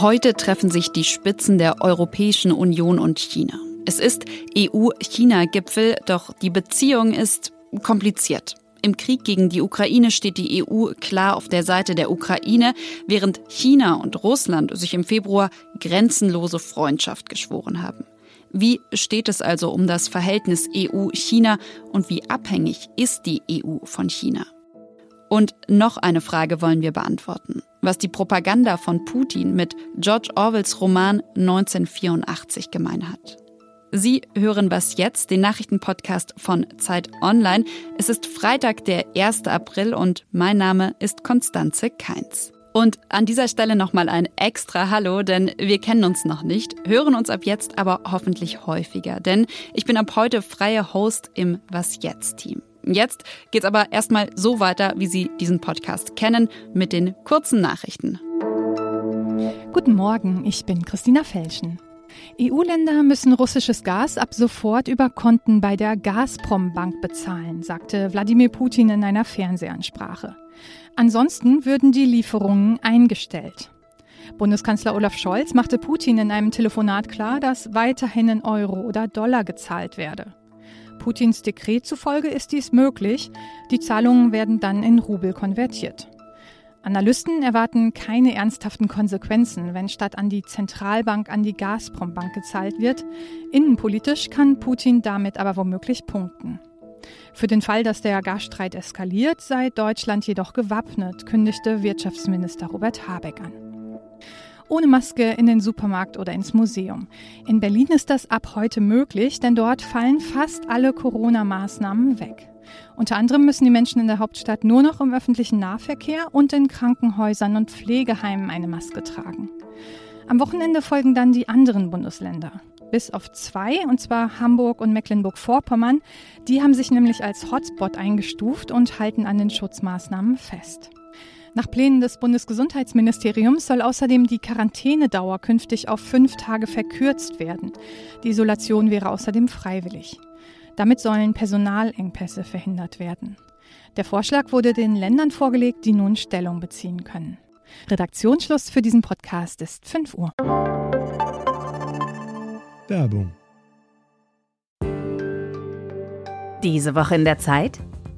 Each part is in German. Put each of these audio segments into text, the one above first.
Heute treffen sich die Spitzen der Europäischen Union und China. Es ist EU-China-Gipfel, doch die Beziehung ist kompliziert. Im Krieg gegen die Ukraine steht die EU klar auf der Seite der Ukraine, während China und Russland sich im Februar grenzenlose Freundschaft geschworen haben. Wie steht es also um das Verhältnis EU-China und wie abhängig ist die EU von China? Und noch eine Frage wollen wir beantworten. Was die Propaganda von Putin mit George Orwells Roman 1984 gemein hat. Sie hören was jetzt, den Nachrichtenpodcast von Zeit Online. Es ist Freitag, der 1. April und mein Name ist Konstanze Keins. Und an dieser Stelle nochmal ein extra Hallo, denn wir kennen uns noch nicht, hören uns ab jetzt aber hoffentlich häufiger, denn ich bin ab heute freie Host im Was jetzt Team. Jetzt geht's aber erstmal so weiter, wie Sie diesen Podcast kennen, mit den kurzen Nachrichten. Guten Morgen, ich bin Christina Felschen. EU-Länder müssen russisches Gas ab sofort über Konten bei der Gazprom-Bank bezahlen, sagte Wladimir Putin in einer Fernsehansprache. Ansonsten würden die Lieferungen eingestellt. Bundeskanzler Olaf Scholz machte Putin in einem Telefonat klar, dass weiterhin in Euro oder Dollar gezahlt werde. Putins Dekret zufolge ist dies möglich. Die Zahlungen werden dann in Rubel konvertiert. Analysten erwarten keine ernsthaften Konsequenzen, wenn statt an die Zentralbank an die Gazprom-Bank gezahlt wird. Innenpolitisch kann Putin damit aber womöglich punkten. Für den Fall, dass der Gasstreit eskaliert, sei Deutschland jedoch gewappnet, kündigte Wirtschaftsminister Robert Habeck an. Ohne Maske in den Supermarkt oder ins Museum. In Berlin ist das ab heute möglich, denn dort fallen fast alle Corona-Maßnahmen weg. Unter anderem müssen die Menschen in der Hauptstadt nur noch im öffentlichen Nahverkehr und in Krankenhäusern und Pflegeheimen eine Maske tragen. Am Wochenende folgen dann die anderen Bundesländer. Bis auf zwei, und zwar Hamburg und Mecklenburg-Vorpommern. Die haben sich nämlich als Hotspot eingestuft und halten an den Schutzmaßnahmen fest. Nach Plänen des Bundesgesundheitsministeriums soll außerdem die Quarantänedauer künftig auf fünf Tage verkürzt werden. Die Isolation wäre außerdem freiwillig. Damit sollen Personalengpässe verhindert werden. Der Vorschlag wurde den Ländern vorgelegt, die nun Stellung beziehen können. Redaktionsschluss für diesen Podcast ist 5 Uhr. Werbung. Diese Woche in der Zeit?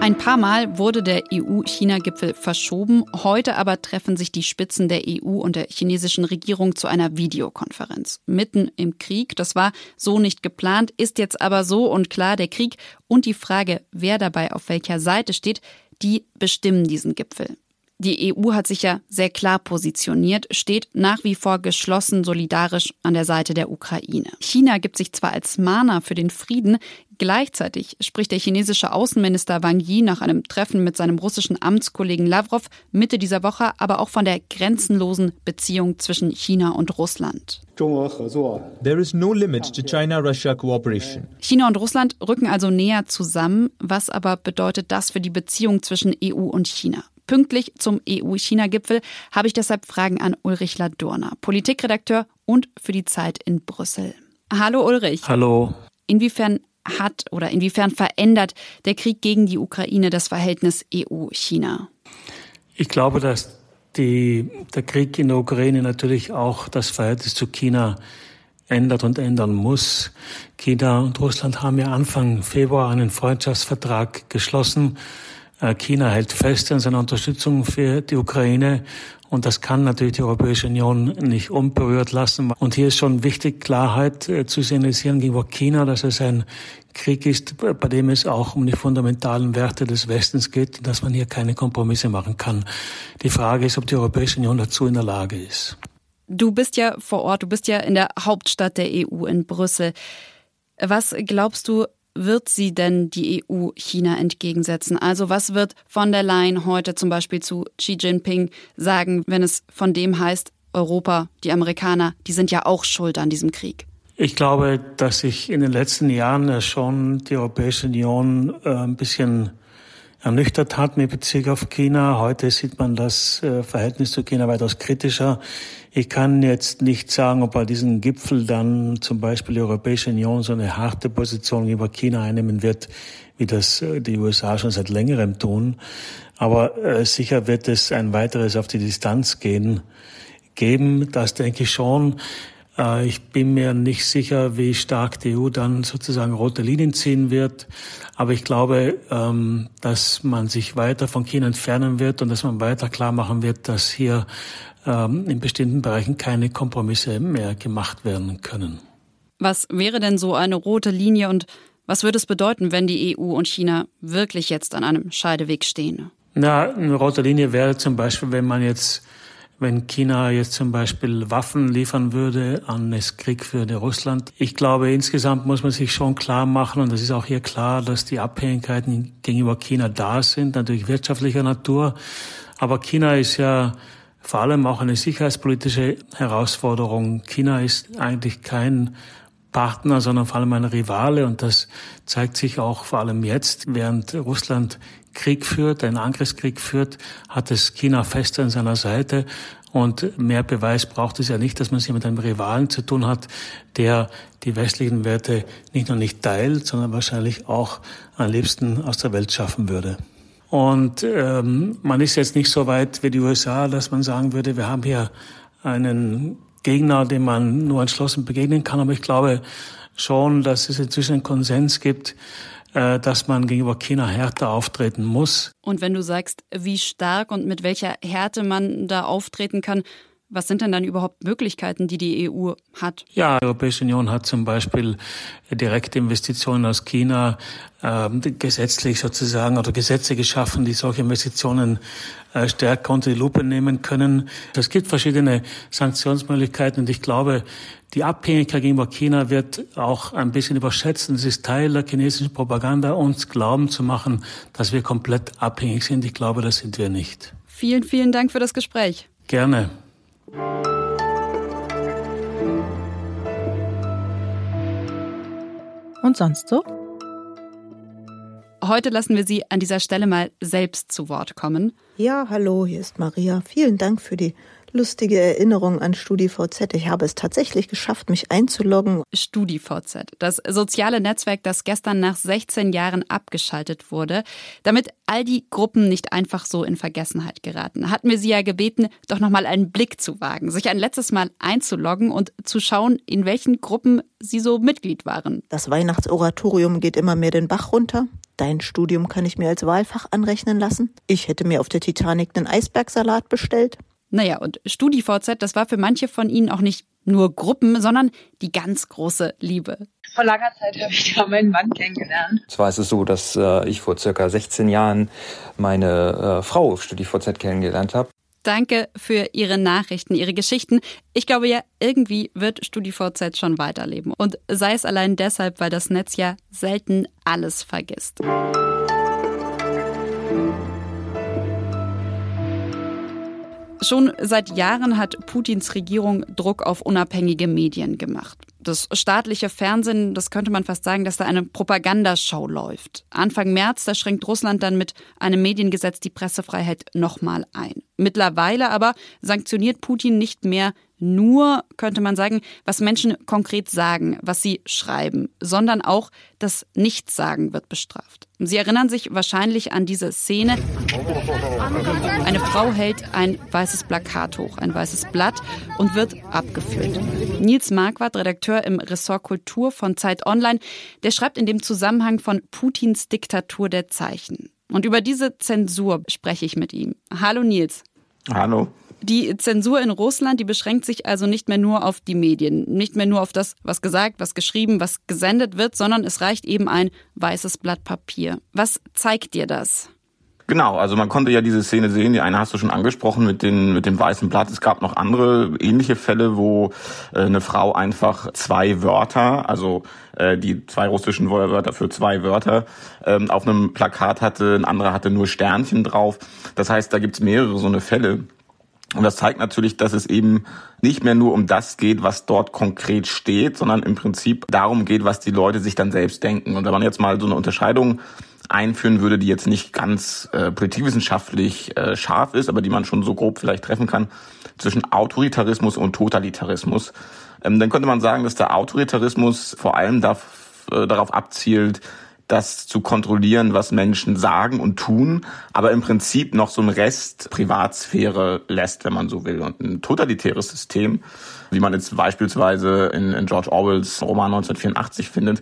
Ein paar Mal wurde der EU-China-Gipfel verschoben. Heute aber treffen sich die Spitzen der EU und der chinesischen Regierung zu einer Videokonferenz. Mitten im Krieg. Das war so nicht geplant, ist jetzt aber so und klar, der Krieg und die Frage, wer dabei auf welcher Seite steht, die bestimmen diesen Gipfel. Die EU hat sich ja sehr klar positioniert, steht nach wie vor geschlossen solidarisch an der Seite der Ukraine. China gibt sich zwar als Mahner für den Frieden, gleichzeitig spricht der chinesische Außenminister Wang Yi nach einem Treffen mit seinem russischen Amtskollegen Lavrov Mitte dieser Woche aber auch von der grenzenlosen Beziehung zwischen China und Russland. There is no limit to China-Russia cooperation. China und Russland rücken also näher zusammen. Was aber bedeutet das für die Beziehung zwischen EU und China? Pünktlich zum EU-China-Gipfel habe ich deshalb Fragen an Ulrich Ladurner, Politikredakteur und für die Zeit in Brüssel. Hallo Ulrich. Hallo. Inwiefern hat oder inwiefern verändert der Krieg gegen die Ukraine das Verhältnis EU-China? Ich glaube, dass die, der Krieg in der Ukraine natürlich auch das Verhältnis zu China ändert und ändern muss. China und Russland haben ja Anfang Februar einen Freundschaftsvertrag geschlossen China hält fest an seiner Unterstützung für die Ukraine und das kann natürlich die Europäische Union nicht unberührt lassen. Und hier ist schon wichtig, Klarheit äh, zu signalisieren gegenüber China, dass es ein Krieg ist, bei dem es auch um die fundamentalen Werte des Westens geht, dass man hier keine Kompromisse machen kann. Die Frage ist, ob die Europäische Union dazu in der Lage ist. Du bist ja vor Ort, du bist ja in der Hauptstadt der EU in Brüssel. Was glaubst du, wird sie denn die EU China entgegensetzen? Also was wird von der Leyen heute zum Beispiel zu Xi Jinping sagen, wenn es von dem heißt, Europa, die Amerikaner, die sind ja auch schuld an diesem Krieg? Ich glaube, dass sich in den letzten Jahren schon die Europäische Union äh, ein bisschen ernüchtert hat mit Bezug auf China. Heute sieht man das äh, Verhältnis zu China weitaus kritischer. Ich kann jetzt nicht sagen, ob bei diesem Gipfel dann zum Beispiel die Europäische Union so eine harte Position über China einnehmen wird, wie das äh, die USA schon seit längerem tun. Aber äh, sicher wird es ein weiteres auf die Distanz gehen, geben. Das denke ich schon. Äh, ich bin mir nicht sicher, wie stark die EU dann sozusagen rote Linien ziehen wird. Aber ich glaube, ähm, dass man sich weiter von China entfernen wird und dass man weiter klar machen wird, dass hier ähm, in bestimmten Bereichen keine Kompromisse mehr gemacht werden können. Was wäre denn so eine rote Linie und was würde es bedeuten, wenn die EU und China wirklich jetzt an einem Scheideweg stehen? Na, eine rote Linie wäre zum Beispiel, wenn man jetzt wenn China jetzt zum Beispiel Waffen liefern würde an das Krieg für Russland. Ich glaube, insgesamt muss man sich schon klar machen, und das ist auch hier klar, dass die Abhängigkeiten gegenüber China da sind, natürlich wirtschaftlicher Natur. Aber China ist ja vor allem auch eine sicherheitspolitische Herausforderung. China ist eigentlich kein Partner, sondern vor allem ein Rivale. Und das zeigt sich auch vor allem jetzt, während Russland Krieg führt, einen Angriffskrieg führt, hat es China fest an seiner Seite. Und mehr Beweis braucht es ja nicht, dass man es hier mit einem Rivalen zu tun hat, der die westlichen Werte nicht nur nicht teilt, sondern wahrscheinlich auch am liebsten aus der Welt schaffen würde. Und ähm, man ist jetzt nicht so weit wie die USA, dass man sagen würde, wir haben hier einen Gegner, dem man nur entschlossen begegnen kann. Aber ich glaube schon, dass es inzwischen einen Konsens gibt, äh, dass man gegenüber China härter auftreten muss. Und wenn du sagst, wie stark und mit welcher Härte man da auftreten kann, was sind denn dann überhaupt Möglichkeiten, die die EU hat? Ja, die Europäische Union hat zum Beispiel direkte Investitionen aus China äh, gesetzlich sozusagen oder Gesetze geschaffen, die solche Investitionen äh, stärker unter die Lupe nehmen können. Es gibt verschiedene Sanktionsmöglichkeiten und ich glaube, die Abhängigkeit gegenüber China wird auch ein bisschen überschätzt. Es ist Teil der chinesischen Propaganda, uns glauben zu machen, dass wir komplett abhängig sind. Ich glaube, das sind wir nicht. Vielen, vielen Dank für das Gespräch. Gerne. Und sonst so? Heute lassen wir Sie an dieser Stelle mal selbst zu Wort kommen. Ja, hallo, hier ist Maria. Vielen Dank für die lustige Erinnerung an StudiVZ. Ich habe es tatsächlich geschafft, mich einzuloggen. StudiVZ, das soziale Netzwerk, das gestern nach 16 Jahren abgeschaltet wurde, damit all die Gruppen nicht einfach so in Vergessenheit geraten. Hatten wir Sie ja gebeten, doch nochmal einen Blick zu wagen, sich ein letztes Mal einzuloggen und zu schauen, in welchen Gruppen Sie so Mitglied waren. Das Weihnachtsoratorium geht immer mehr den Bach runter. Dein Studium kann ich mir als Wahlfach anrechnen lassen. Ich hätte mir auf der Titanic einen Eisbergsalat bestellt. Naja, und StudiVZ, das war für manche von Ihnen auch nicht nur Gruppen, sondern die ganz große Liebe. Vor langer Zeit habe ich da meinen Mann kennengelernt. Zwar ist es so, dass äh, ich vor circa 16 Jahren meine äh, Frau auf StudiVZ kennengelernt habe. Danke für Ihre Nachrichten, Ihre Geschichten. Ich glaube ja, irgendwie wird StudiVZ schon weiterleben. Und sei es allein deshalb, weil das Netz ja selten alles vergisst. Schon seit Jahren hat Putins Regierung Druck auf unabhängige Medien gemacht. Das staatliche Fernsehen, das könnte man fast sagen, dass da eine Propagandashow läuft. Anfang März, da schränkt Russland dann mit einem Mediengesetz die Pressefreiheit nochmal ein. Mittlerweile aber sanktioniert Putin nicht mehr nur, könnte man sagen, was Menschen konkret sagen, was sie schreiben, sondern auch das Nichtsagen wird bestraft. Sie erinnern sich wahrscheinlich an diese Szene. Eine Frau hält ein weißes Plakat hoch, ein weißes Blatt und wird abgeführt. Nils Marquardt, Redakteur im Ressort Kultur von Zeit Online, der schreibt in dem Zusammenhang von Putins Diktatur der Zeichen. Und über diese Zensur spreche ich mit ihm. Hallo Nils. Hallo. Die Zensur in Russland, die beschränkt sich also nicht mehr nur auf die Medien, nicht mehr nur auf das, was gesagt, was geschrieben, was gesendet wird, sondern es reicht eben ein weißes Blatt Papier. Was zeigt dir das? Genau, also man konnte ja diese Szene sehen, die eine hast du schon angesprochen mit, den, mit dem weißen Blatt. Es gab noch andere ähnliche Fälle, wo äh, eine Frau einfach zwei Wörter, also äh, die zwei russischen Wörter für zwei Wörter, ähm, auf einem Plakat hatte, ein anderer hatte nur Sternchen drauf. Das heißt, da gibt's mehrere so eine Fälle. Und das zeigt natürlich, dass es eben nicht mehr nur um das geht, was dort konkret steht, sondern im Prinzip darum geht, was die Leute sich dann selbst denken. Und wenn man jetzt mal so eine Unterscheidung einführen würde, die jetzt nicht ganz äh, politikwissenschaftlich äh, scharf ist, aber die man schon so grob vielleicht treffen kann, zwischen Autoritarismus und Totalitarismus, ähm, dann könnte man sagen, dass der Autoritarismus vor allem darf, äh, darauf abzielt, das zu kontrollieren, was Menschen sagen und tun, aber im Prinzip noch so ein Rest Privatsphäre lässt, wenn man so will. Und ein totalitäres System, wie man jetzt beispielsweise in, in George Orwells Roman 1984 findet,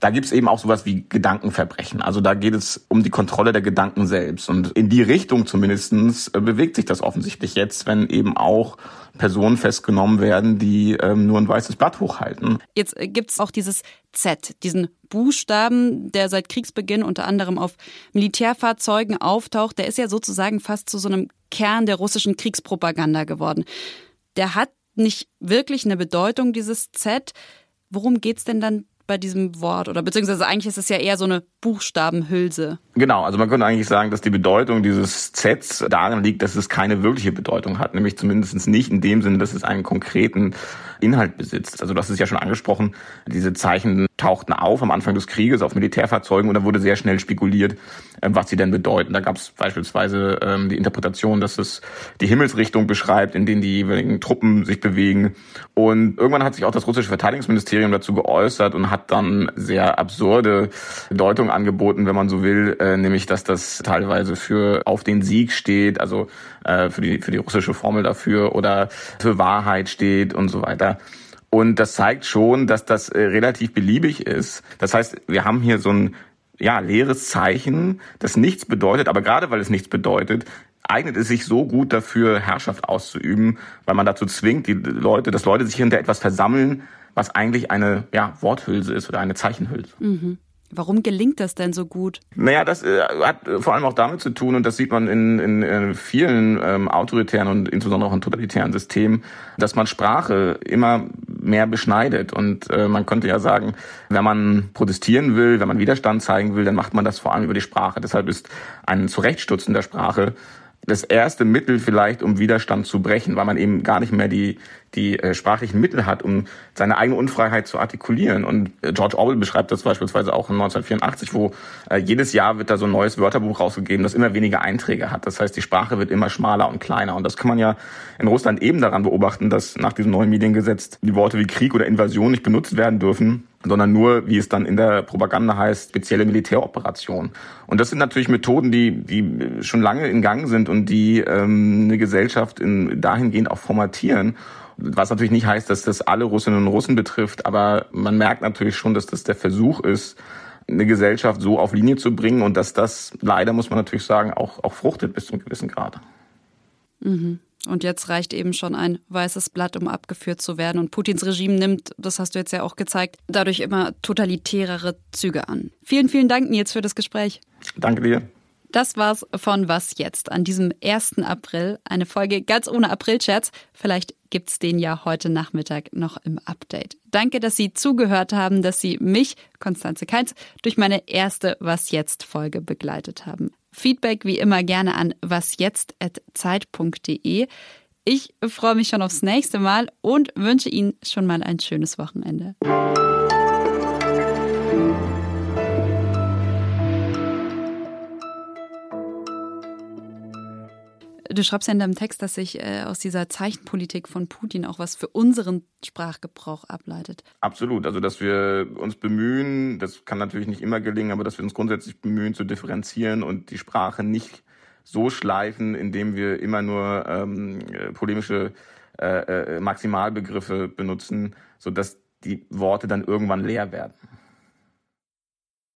da gibt's eben auch sowas wie Gedankenverbrechen. Also da geht es um die Kontrolle der Gedanken selbst. Und in die Richtung zumindestens äh, bewegt sich das offensichtlich jetzt, wenn eben auch Personen festgenommen werden, die ähm, nur ein weißes Blatt hochhalten. Jetzt äh, gibt's auch dieses Z, diesen Buchstaben, der seit Kriegsbeginn unter anderem auf Militärfahrzeugen auftaucht. Der ist ja sozusagen fast zu so einem Kern der russischen Kriegspropaganda geworden. Der hat nicht wirklich eine Bedeutung, dieses Z. Worum geht's denn dann bei diesem Wort? Oder beziehungsweise eigentlich ist es ja eher so eine Buchstabenhülse. Genau, also man könnte eigentlich sagen, dass die Bedeutung dieses Zs darin liegt, dass es keine wirkliche Bedeutung hat, nämlich zumindest nicht in dem Sinne, dass es einen konkreten Inhalt besitzt. Also das ist ja schon angesprochen, diese Zeichen tauchten auf am Anfang des Krieges auf Militärfahrzeugen und da wurde sehr schnell spekuliert, ähm, was sie denn bedeuten. Da gab es beispielsweise ähm, die Interpretation, dass es die Himmelsrichtung beschreibt, in denen die jeweiligen Truppen sich bewegen. Und irgendwann hat sich auch das russische Verteidigungsministerium dazu geäußert und hat dann sehr absurde Deutungen angeboten, wenn man so will, äh, nämlich dass das teilweise für auf den Sieg steht, also äh, für die für die russische Formel dafür oder für Wahrheit steht und so weiter. Und das zeigt schon, dass das äh, relativ beliebig ist. Das heißt, wir haben hier so ein ja, leeres Zeichen, das nichts bedeutet, aber gerade weil es nichts bedeutet, eignet es sich so gut dafür, Herrschaft auszuüben, weil man dazu zwingt, die Leute, dass Leute sich hinter etwas versammeln, was eigentlich eine ja, Worthülse ist oder eine Zeichenhülse. Mhm. Warum gelingt das denn so gut? Naja, das äh, hat vor allem auch damit zu tun, und das sieht man in, in, in vielen ähm, autoritären und insbesondere auch in totalitären Systemen, dass man Sprache immer mehr beschneidet. Und äh, man könnte ja sagen, wenn man protestieren will, wenn man Widerstand zeigen will, dann macht man das vor allem über die Sprache. Deshalb ist ein Zurechtstutzen der Sprache das erste Mittel vielleicht, um Widerstand zu brechen, weil man eben gar nicht mehr die, die äh, sprachlichen Mittel hat, um seine eigene Unfreiheit zu artikulieren. Und äh, George Orwell beschreibt das beispielsweise auch in 1984, wo äh, jedes Jahr wird da so ein neues Wörterbuch rausgegeben, das immer weniger Einträge hat. Das heißt, die Sprache wird immer schmaler und kleiner. Und das kann man ja in Russland eben daran beobachten, dass nach diesem neuen Mediengesetz die Worte wie Krieg oder Invasion nicht benutzt werden dürfen, sondern nur, wie es dann in der Propaganda heißt, spezielle Militäroperation. Und das sind natürlich Methoden, die, die schon lange in Gang sind und die ähm, eine Gesellschaft in, dahingehend auch formatieren. Was natürlich nicht heißt, dass das alle Russinnen und Russen betrifft, aber man merkt natürlich schon, dass das der Versuch ist, eine Gesellschaft so auf Linie zu bringen und dass das leider, muss man natürlich sagen, auch, auch fruchtet bis zu einem gewissen Grad. Mhm. Und jetzt reicht eben schon ein weißes Blatt, um abgeführt zu werden. Und Putins Regime nimmt, das hast du jetzt ja auch gezeigt, dadurch immer totalitärere Züge an. Vielen, vielen Dank, Nils, für das Gespräch. Danke dir. Das war's von Was jetzt an diesem 1. April. Eine Folge ganz ohne Aprilscherz. Vielleicht gibt's den ja heute Nachmittag noch im Update. Danke, dass Sie zugehört haben, dass Sie mich, Konstanze Keins, durch meine erste Was jetzt Folge begleitet haben. Feedback wie immer gerne an wasjetzt.zeit.de. Ich freue mich schon aufs nächste Mal und wünsche Ihnen schon mal ein schönes Wochenende. Du schreibst ja in deinem Text, dass sich äh, aus dieser Zeichenpolitik von Putin auch was für unseren Sprachgebrauch ableitet. Absolut. Also, dass wir uns bemühen, das kann natürlich nicht immer gelingen, aber dass wir uns grundsätzlich bemühen zu differenzieren und die Sprache nicht so schleifen, indem wir immer nur ähm, polemische äh, äh, Maximalbegriffe benutzen, sodass die Worte dann irgendwann leer werden.